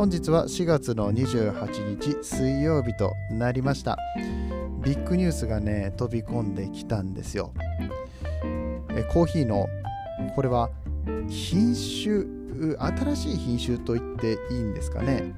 本日は4月の28日水曜日となりました。ビッグニュースがね飛び込んできたんですよ。えコーヒーのこれは品種新しい品種と言っていいんですかね。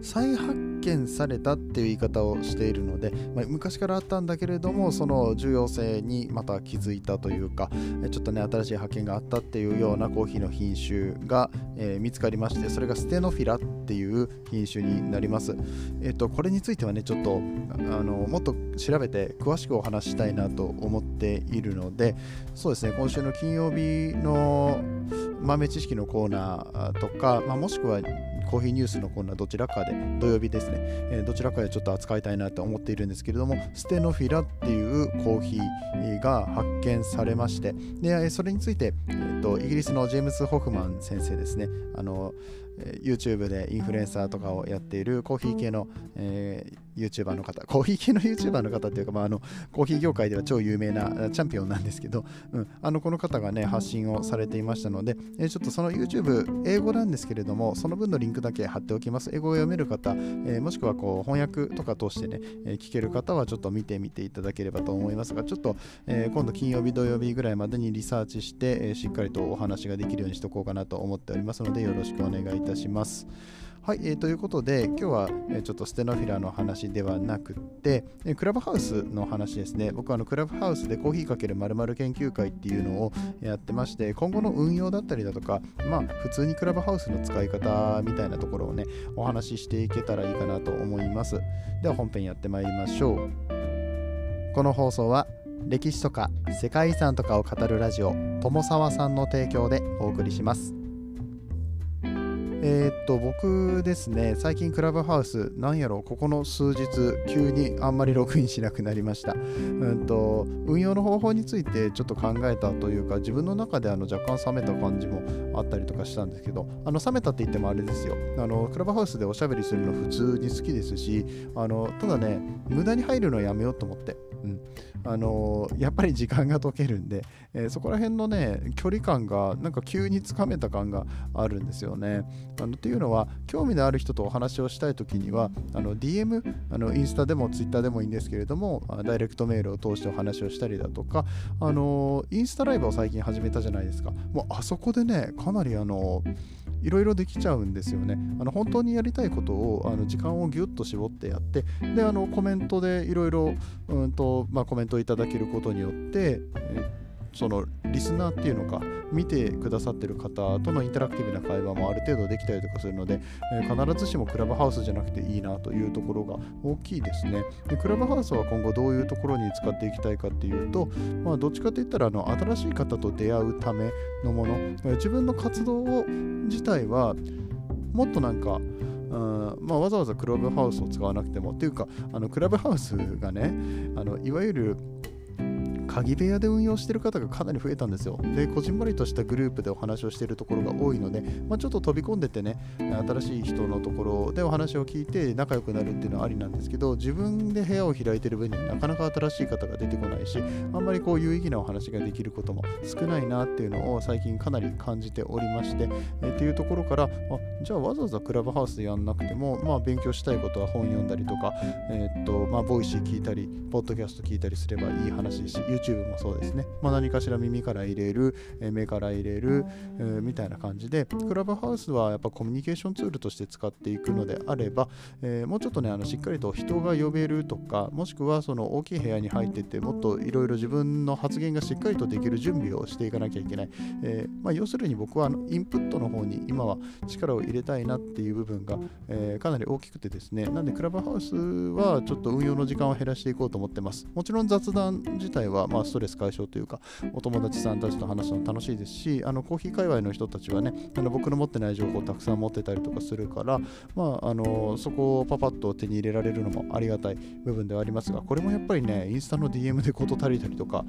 再発見されたっていう言い方をしているので、まあ、昔からあったんだけれどもその重要性にまた気づいたというかちょっとね新しい発見があったっていうようなコーヒーの品種が、えー、見つかりましてそれがステノフィラっていう品種になります、えっ、ー、とこれについてはねちょっとあのもっと調べて詳しくお話したいなと思っているのでそうですね今週の金曜日の豆知識のコーナーとか、まあ、もしくはコーヒーニュースのコーナーどちらかで土曜日ですね、え、どちらかでちょっと扱いたいなと思っているんですけれどもステノフィラっていうコーヒーが発見されましてでそれについて、えーと、イギリスのジェームズ・ホフマン先生ですね。あの YouTube でインフルエンサーとかをやっているコーヒー系の、えー YouTuber の方、コーヒー系の YouTuber の方っていうか、まあ、あのコーヒー業界では超有名なチャンピオンなんですけど、うん、あのこの方がね、発信をされていましたので、えー、ちょっとその YouTube、英語なんですけれども、その分のリンクだけ貼っておきます。英語を読める方、えー、もしくはこう翻訳とか通してね、えー、聞ける方はちょっと見てみていただければと思いますが、ちょっと、え今度金曜日、土曜日ぐらいまでにリサーチして、えしっかりとお話ができるようにしておこうかなと思っておりますので、よろしくお願いいたします。たします。はい、えー、ということで今日は、え、ちょっとステノフィラの話ではなくて、え、クラブハウスの話ですね。僕はあのクラブハウスでコーヒーかけるまる研究会っていうのをやってまして今後の運用だったりだとかまあ普通にクラブハウスの使い方みたいなところをねお話ししていけたらいいかなと思います。では本編やってまいりましょう。この放送は歴史とか世界遺産とかを語るラジオ友沢さんの提供でお送りします。えー、っと、僕ですね、最近クラブハウス、なんやろ、ここの数日、急にあんまりログインしなくなりました。うんと、運用の方法についてちょっと考えたというか、自分の中であの若干冷めた感じもあったりとかしたんですけど、あの冷めたって言ってもあれですよ。あのクラブハウスでおしゃべりするの普通に好きですし、あのただね、無駄に入るのやめようと思って。うん、あのやっぱり時間が解けるんで、えー、そこら辺のね距離感がなんか急につかめた感があるんですよね。あのっていうのは興味のある人とお話をしたい時にはあの DM あのインスタでもツイッターでもいいんですけれどもダイレクトメールを通してお話をしたりだとかあのインスタライブを最近始めたじゃないですか。もうあそこでねかなりあのいろいろできちゃうんですよね。あの本当にやりたいことをあの時間をぎゅっと絞ってやってであのコメントでいろいろと、まあコメントいただけることによって、そのリスナーっていうのか見てくださってる方とのインタラクティブな会話もある程度できたりとかするので、え、必ずしもクラブハウスじゃなくていいなというところが大きいですね。でクラブハウスは今後どういうところに使っていきたいかっていうと、まあ、どっちかといったらあの新しい方と出会うためのもの。自分の活動を自体はもっとなんかまあ、わざわざクラブハウスを使わなくてもっていうかあのクラブハウスがねあのいわゆる鍵部屋で運用してる方がかなり増えたんですよ。で、こじんまりとしたグループでお話をしているところが多いので、まあ、ちょっと飛び込んでてね、新しい人のところでお話を聞いて仲良くなるっていうのはありなんですけど、自分で部屋を開いてる分になかなか新しい方が出てこないし、あんまりこう有意義なお話ができることも少ないなっていうのを最近かなり感じておりまして、えっていうところから、あじゃあわざわざクラブハウスでやんなくても、まあ、勉強したいことは本読んだりとか、え、っと、まあ、 Voicy 聞いたり、ポッドキャスト聞いたりすればいい話ですし、YouTube もそうですね。まあ、何かしら耳から入れる、え目から入れる、えー、みたいな感じで、クラブハウスはやっぱコミュニケーションツールとして使っていくのであれば、えー、もうちょっとね、あのしっかりと人が呼べるとか、もしくはその大きい部屋に入ってて、もっといろいろ自分の発言がしっかりとできる準備をしていかなきゃいけない。えー、まあ、要するに僕はあのインプットの方に今は力を入れたいなっていう部分が、えかなり大きくてですね、なんでクラブハウスはちょっと運用の時間を減らしていこうと思ってます。もちろん雑談自体はまあ、ストレス解消というかお友達さんたちと話すの楽しいですしあのコーヒー界隈の人たちはねあの僕の持ってない情報をたくさん持ってたりとかするから、まあ、あのそこをパパッと手に入れられるのもありがたい部分ではありますがこれもやっぱりねインスタの DM で事足りたりとか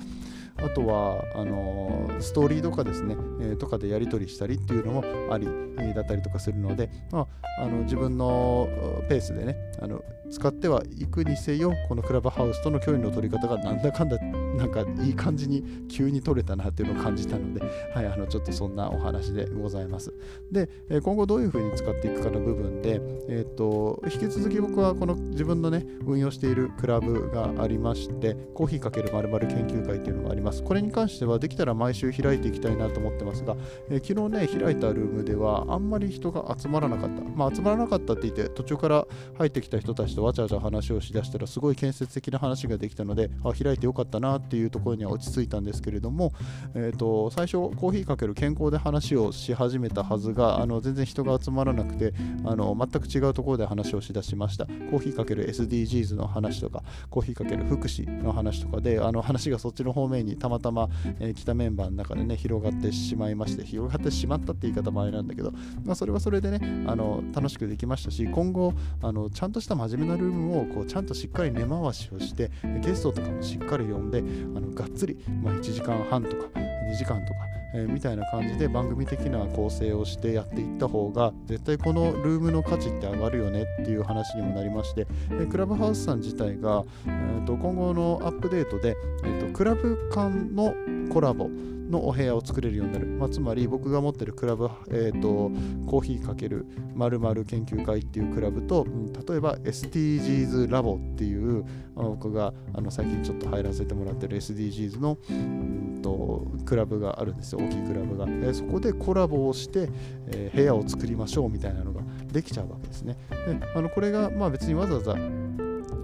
あとはあのストーリーとかですね、えー、とかでやり取りしたりっていうのもあり、え、だったりとかするので、まあ、あの自分のペースでねあの使ってはいくにせよこのクラブハウスとの距離の取り方がなんだかんだなんかいい感じに急に取れたなっていうのを感じたので、はい、あのちょっとそんなお話でございます。で、今後どういうふうに使っていくかの部分で、えーと、引き続き僕はこの自分のね運用しているクラブがありましてコーヒーかけるまる研究会っていうのがありますこれに関してはできたら毎週開いていきたいなと思ってますが、えー、昨日ね開いたルームではあんまり人が集まらなかったまあ集まらなかったって言って途中から入ってきた人たちとわちゃわちゃ話をしだしたらすごい建設的な話ができたのであ開いてよかったなっっていうところには落ち着いたんですけれども、えーと、最初コーヒーかける健康で話をし始めたはずがあの全然人が集まらなくてあの全く違うところで話をしだしました。コーヒーかける SDGs の話とかコーヒーかける福祉の話とかであの話がそっちの方面にたまたま、えー、来たメンバーの中でね広がってしまいまして広がってしまったって言い方もあれなんだけど、まあ、それはそれでねあの楽しくできましたし今後あのちゃんとした真面目なルームをこうちゃんとしっかり根回しをしてゲストとかもしっかり呼んであのがっつり、まあ、1時間半とか2時間とかえー、みたいな感じで番組的な構成をしてやっていった方が絶対このルームの価値って上がるよねっていう話にもなりまして、えクラブハウスさん自体が、えー、と今後のアップデートで、えー、とクラブ間のコラボのお部屋を作れるようになる、まあ、つまり僕が持ってるクラブ、えーと、コーヒーかける〇〇研究会っていうクラブと、うん、例えば SDGs ラボっていう僕があの最近ちょっと入らせてもらってる SDGs の、うんと、クラブがあるんですよ。大きいクラブが、えー、そこでコラボをして、えー、部屋を作りましょうみたいなのができちゃうわけですね。であのこれがまあ別にわざわざ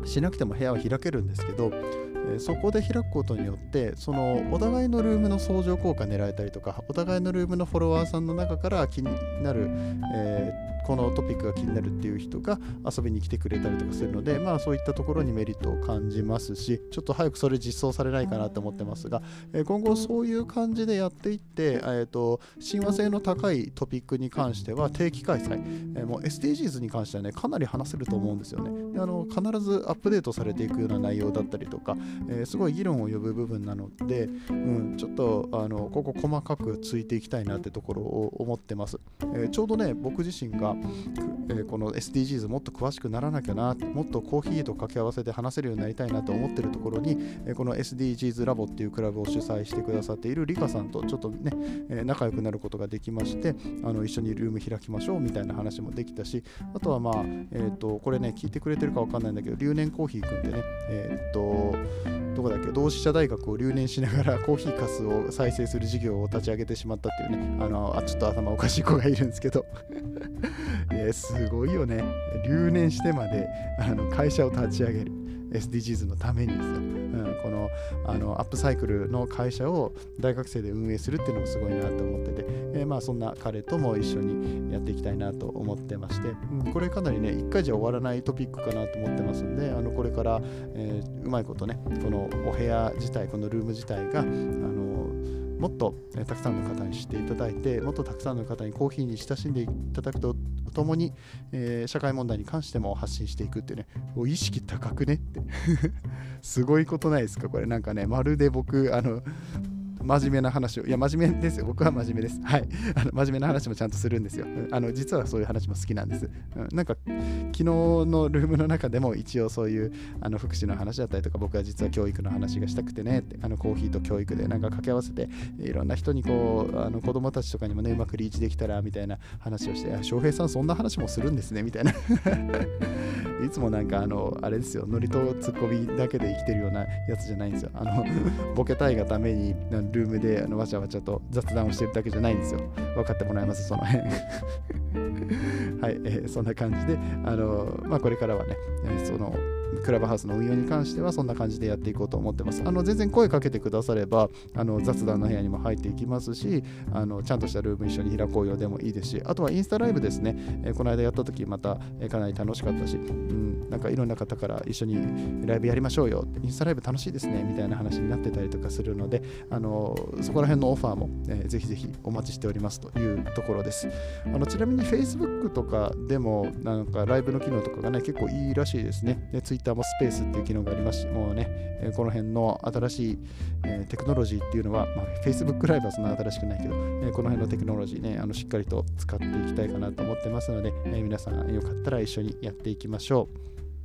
しなくても部屋は開けるんですけどそこで開くことによってそのお互いのルームの相乗効果狙えたりとかお互いのルームのフォロワーさんの中から気になる、えこのトピックが気になるっていう人が遊びに来てくれたりとかするので、まあそういったところにメリットを感じますし、ちょっと早くそれ実装されないかなと思ってますが、え今後そういう感じでやっていって、えーと、親和性の高いトピックに関しては定期開催、え、もう SDGs に関してはね、かなり話せると思うんですよね。であの必ずアップデートされていくような内容だったりとか、えー、すごい議論を呼ぶ部分なので、うん、ちょっとあのここ細かくついていきたいなってところを思ってます。えー、ちょうどね、僕自身がえー、この SDGs もっと詳しくならなきゃなもっとコーヒーと掛け合わせて話せるようになりたいなと思ってるところに、え、この SDGs ラボっていうクラブを主催してくださっているリカさんとちょっとね、え、仲良くなることができましてあの一緒にルーム開きましょうみたいな話もできたしあとはまあ、えーと、これね聞いてくれてるか分かんないんだけど留年コーヒーくんってねえっ、とどこだっけ同志社大学を留年しながら コーヒーかすを再生する事業を立ち上げてしまったっていうねあのあちょっと頭おかしい子がいるんですけど。え、すごいよね。留年してまであの会社を立ち上げる。SDGs のためにですよ、うん、このあのアップサイクルの会社を大学生で運営するっていうのもすごいなと思ってて、えー、まあそんな彼とも一緒にやっていきたいなと思ってまして、うん、これかなりね1回じゃ終わらないトピックかなと思ってますんであのこれから、えー、うまいことねこのお部屋自体このルーム自体があのもっと、えたくさんの方に知っていただいてもっとたくさんの方にコーヒーに親しんでいただくとともに、えー、社会問題に関しても発信していくってね意識高くねって。すごいことないですかこれ。なんかねまるで僕あの真面目な話を、いや、真面目ですよ。僕は真面目です。はい。あの真面目な話もちゃんとするんですよ。あの実はそういう話も好きなんです。うん、なんか、昨日のルームの中でも一応そういうあの福祉の話だったりとか、僕は実は教育の話がしたくてねって、あのコーヒーと教育でなんか掛け合わせて、いろんな人にこう、あの子供たちとかにもね、うまくリーチできたらみたいな話をして、翔平さんそんな話もするんですねみたいな。いつもなんかあの、あれですよ、ノリとツッコミだけで生きてるようなやつじゃないんですよ。あの、ボケたいがために、ルームであのわちゃわちゃと雑談をしてるだけじゃないんですよ。分かってもらえます？その辺 はい、えー、そんな感じで、あのまあ、これからはね、えー、そのクラブハウスの運用に関してはそんな感じでやっていこうと思ってます。あの全然声かけてくださればあの雑談の部屋にも入っていきますしあのちゃんとしたルーム一緒に開こうよでもいいですしあとはインスタライブですね、えー、この間やった時また、え、かなり楽しかったし、うん、なんかいろんな方から一緒にライブやりましょうよ。インスタライブ楽しいですね。みたいな話になってたりとかするのであのそこら辺のオファーも、えー、ぜひぜひお待ちしておりますというところです。あのちなみに Facebook とかでもなんかライブの機能とかがね結構いいらしいですね。で Twitter もスペースっていう機能がありますしもうね、えこの辺の新しい、えテクノロジーっていうのは、まあ、Facebook ライブはそんな新しくないけど、えこの辺のテクノロジーねあのしっかりと使っていきたいかなと思ってますので、え皆さんよかったら一緒にやっていきましょ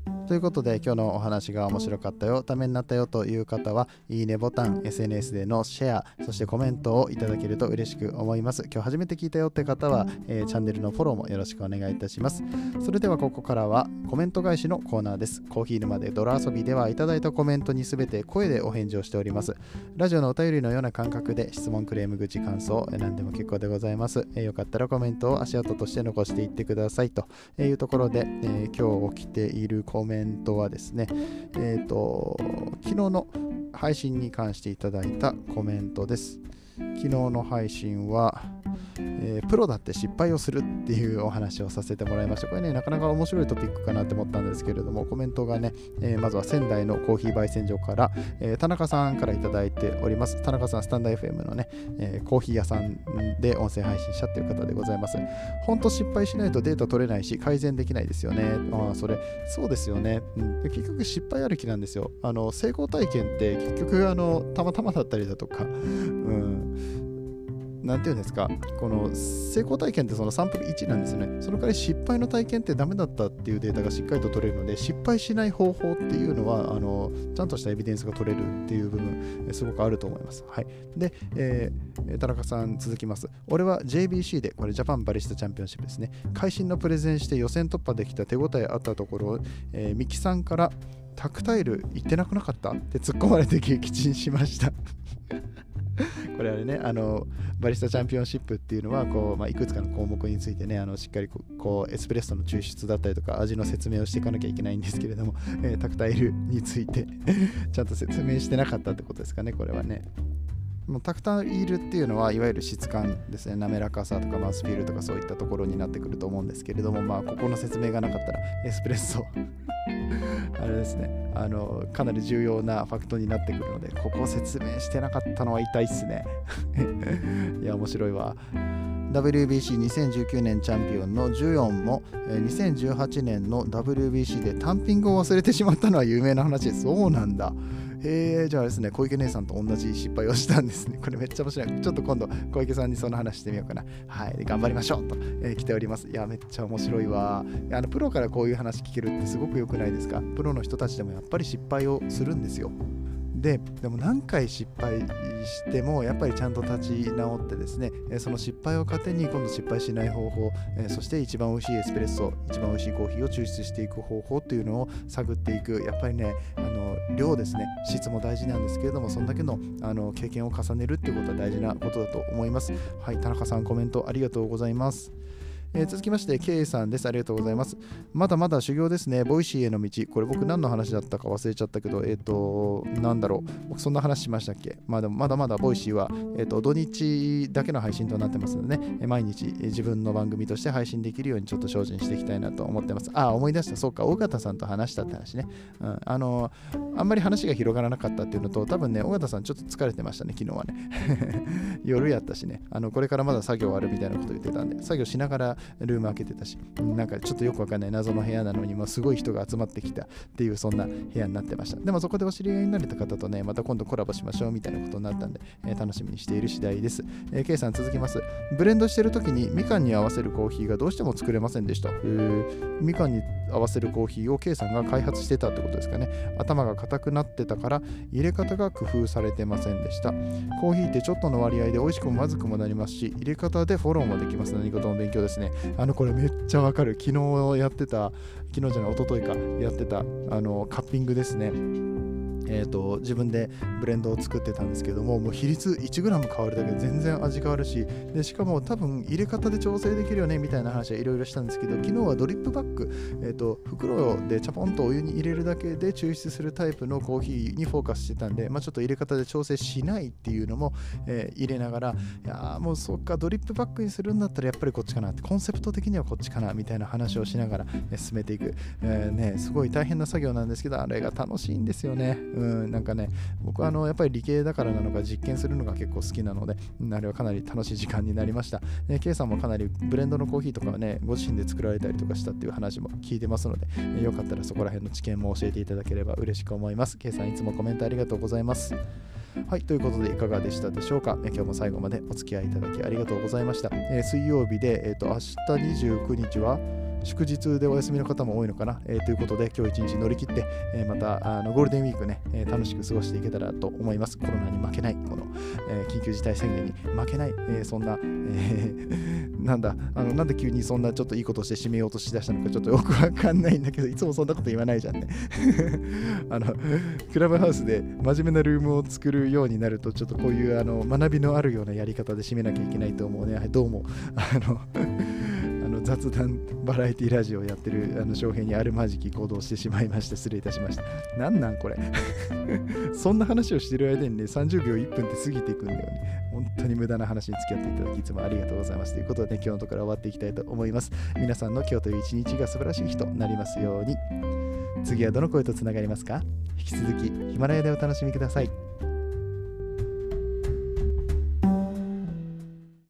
う。ということで今日のお話が面白かったよ、ためになったよという方は、いいねボタン、SNS でのシェア、そしてコメントをいただけると嬉しく思います。今日初めて聞いたよって方は、えー、チャンネルのフォローもよろしくお願いいたします。それではここからはコメント返しのコーナーです。コーヒー沼で泥遊びではいただいたコメントにすべて声でお返事をしております。ラジオのお便りのような感覚で質問、クレーム、口、感想、何でも結構でございます。えー、よかったらコメントを足跡として残していってくださいというところで、えー、今日起きているコメントントはですね、えっ、ー、と、昨日の配信に関していただいたコメントです。昨日の配信は、えー、プロだって失敗をするっていうお話をさせてもらいました。これね、なかなか面白いトピックかなって思ったんですけれども、コメントがね、えー、まずは仙台のコーヒー焙煎所から、えー、田中さんから頂いております。田中さん、スタンダ FM のね、えコーヒー屋さんで音声配信者っていう方でございます。本当失敗しないとデータ取れないし、改善できないですよね。ああそれ、そうですよね、うん。結局失敗ある気なんですよ。あの成功体験って結局あのたまたまだったりだとか、うん何て言うんですか、この成功体験ってそのサンプル1なんですよね。その代わり失敗の体験ってダメだったっていうデータがしっかりと取れるので、失敗しない方法っていうのは、あのちゃんとしたエビデンスが取れるっていう部分、すごくあると思います。はい。で、えー、田中さん続きます。俺は JBC で、これジャパンバリスタチャンピオンシップですね。会心のプレゼンして予選突破できた手応えあったところ、えー、ミキさんからタクタイル行ってなくなかった？って突っ込まれて撃沈しましたこれあれね、あの、バリスタチャンピオンシップっていうのは、こう、まあ、いくつかの項目についてね、あのしっかりこう、エスプレッソの抽出だったりとか、味の説明をしていかなきゃいけないんですけれども、えー、タクタイルについて ちゃんと説明してなかったってことですかね、これはね。もうタクタイルっていうのはいわゆる質感ですね滑らかさとかマウスフィールとかそういったところになってくると思うんですけれどもまあここの説明がなかったらエスプレッソあれですね。あのかなり重要なファクトになってくるのでここ説明してなかったのは痛いっすね。いや面白いわ。WBC2019 年チャンピオンの14も2018年の WBC でタンピングを忘れてしまったのは有名な話。ですそうなんだ。へえ、じゃあですね、小池姉さんと同じ失敗をしたんですね。これめっちゃ面白い。ちょっと今度、小池さんにその話してみようかな。はい、頑張りましょうと、えー、来ております。いや、めっちゃ面白いわ。あのプロからこういう話聞けるってすごく良くないですか？プロの人たちでもやっぱり失敗をするんですよ。ででも何回失敗してもやっぱりちゃんと立ち直ってですねその失敗を糧に今度失敗しない方法そして一番美味しいエスプレッソ一番美味しいコーヒーを抽出していく方法というのを探っていく。やっぱりねあの量ですね質も大事なんですけれどもそんだけのあの経験を重ねるっていうことは大事なことだと思います。はい田中さんコメントありがとうございます。えー、続きまして、K さんです。ありがとうございます。まだまだ修行ですね。 Voicy への道。これ僕何の話だったか忘れちゃったけど、えっ、ー、と、なんだろう。僕そんな話しましたっけ？まあでもまだまだ Voicy は、えっ、ー、と、土日だけの配信となってますのでね、毎日自分の番組として配信できるようにちょっと精進していきたいなと思ってます。あ、思い出した。そうか、尾形さんと話したって話ね。うん、あの、あんまり話が広がらなかったっていうのと、多分ね、尾形さんちょっと疲れてましたね、昨日はね。夜やったしね、あの、これからまだ作業あるみたいなこと言ってたんで、作業しながらルーム開けてたし、なんかちょっとよくわかんない謎の部屋なのに、もすごい人が集まってきたっていうそんな部屋になってました。でもそこでお知り合いになれた方とね、また今度コラボしましょうみたいなことになったんで、えー、楽しみにしている次第です。えー、K さん続きます。ブレンドしてる時にみかんに合わせるコーヒーがどうしても作れませんでした。えー、みかんに合わせるコーヒーを K さんが開発してたってことですかね。頭が硬くなってたから入れ方が工夫されてませんでした。コーヒーってちょっとの割合で美味しくもまずくもなりますし、入れ方でフォローもできます。何事も勉強ですね。あの、これめっちゃわかる。昨日やってた、昨日じゃない、一昨日か、やってた、あの、カッピングですね。えーと、自分でブレンドを作ってたんですけどももう比率 1g 変わるだけで全然味変わるしでしかも多分入れ方で調整できるよねみたいな話はいろいろしたんですけど昨日はドリップバッグ、えーと、袋でチャポンとお湯に入れるだけで抽出するタイプのコーヒーにフォーカスしてたんで、まあ、ちょっと入れ方で調整しないっていうのも、えー、入れながらいやもうそっかドリップバッグにするんだったらやっぱりこっちかなってコンセプト的にはこっちかなみたいな話をしながら、え進めていく、えー、ね、すごい大変な作業なんですけどあれが楽しいんですよね。うんなんかね僕はあのやっぱり理系だからなのか実験するのが結構好きなのであれはかなり楽しい時間になりました、ね、K さんもかなりブレンドのコーヒーとかはねご自身で作られたりとかしたっていう話も聞いてますので、よかったらそこら辺の知見も教えていただければ嬉しく思います K さんいつもコメントありがとうございますはい、ということでいかがでしたでしょうか？今日も最後までお付き合いいただきありがとうございました。えー、水曜日で、えーと、明日29日は祝日でお休みの方も多いのかな、えー、ということで今日一日乗り切って、えー、またあのゴールデンウィークね、えー、楽しく過ごしていけたらと思います。コロナに負けない、この、え緊急事態宣言に負けない、えそんな、え なんだあの、なんで急にそんなちょっといいことして締めようとしだしたのかちょっとよくわかんないんだけど、いつもそんなこと言わないじゃんね。あの、クラブハウスで真面目なルームを作るようになると、ちょっとこういうあの学びのあるようなやり方で締めなきゃいけないと思うね。どうも。あのの雑談バラエティラジオをやってるあの翔平にあるまじき行動してしまいまして失礼いたしました。なんなんこれ？そんな話をしてる間にね、30秒1分って過ぎていくんだよね。本当に無駄な話に付き合っていただきいつもありがとうございます。ということで、ね、今日のところ終わっていきたいと思います。皆さんの今日という一日が素晴らしい日となりますように。次はどの声とつながりますか？引き続きヒマラヤでお楽しみください。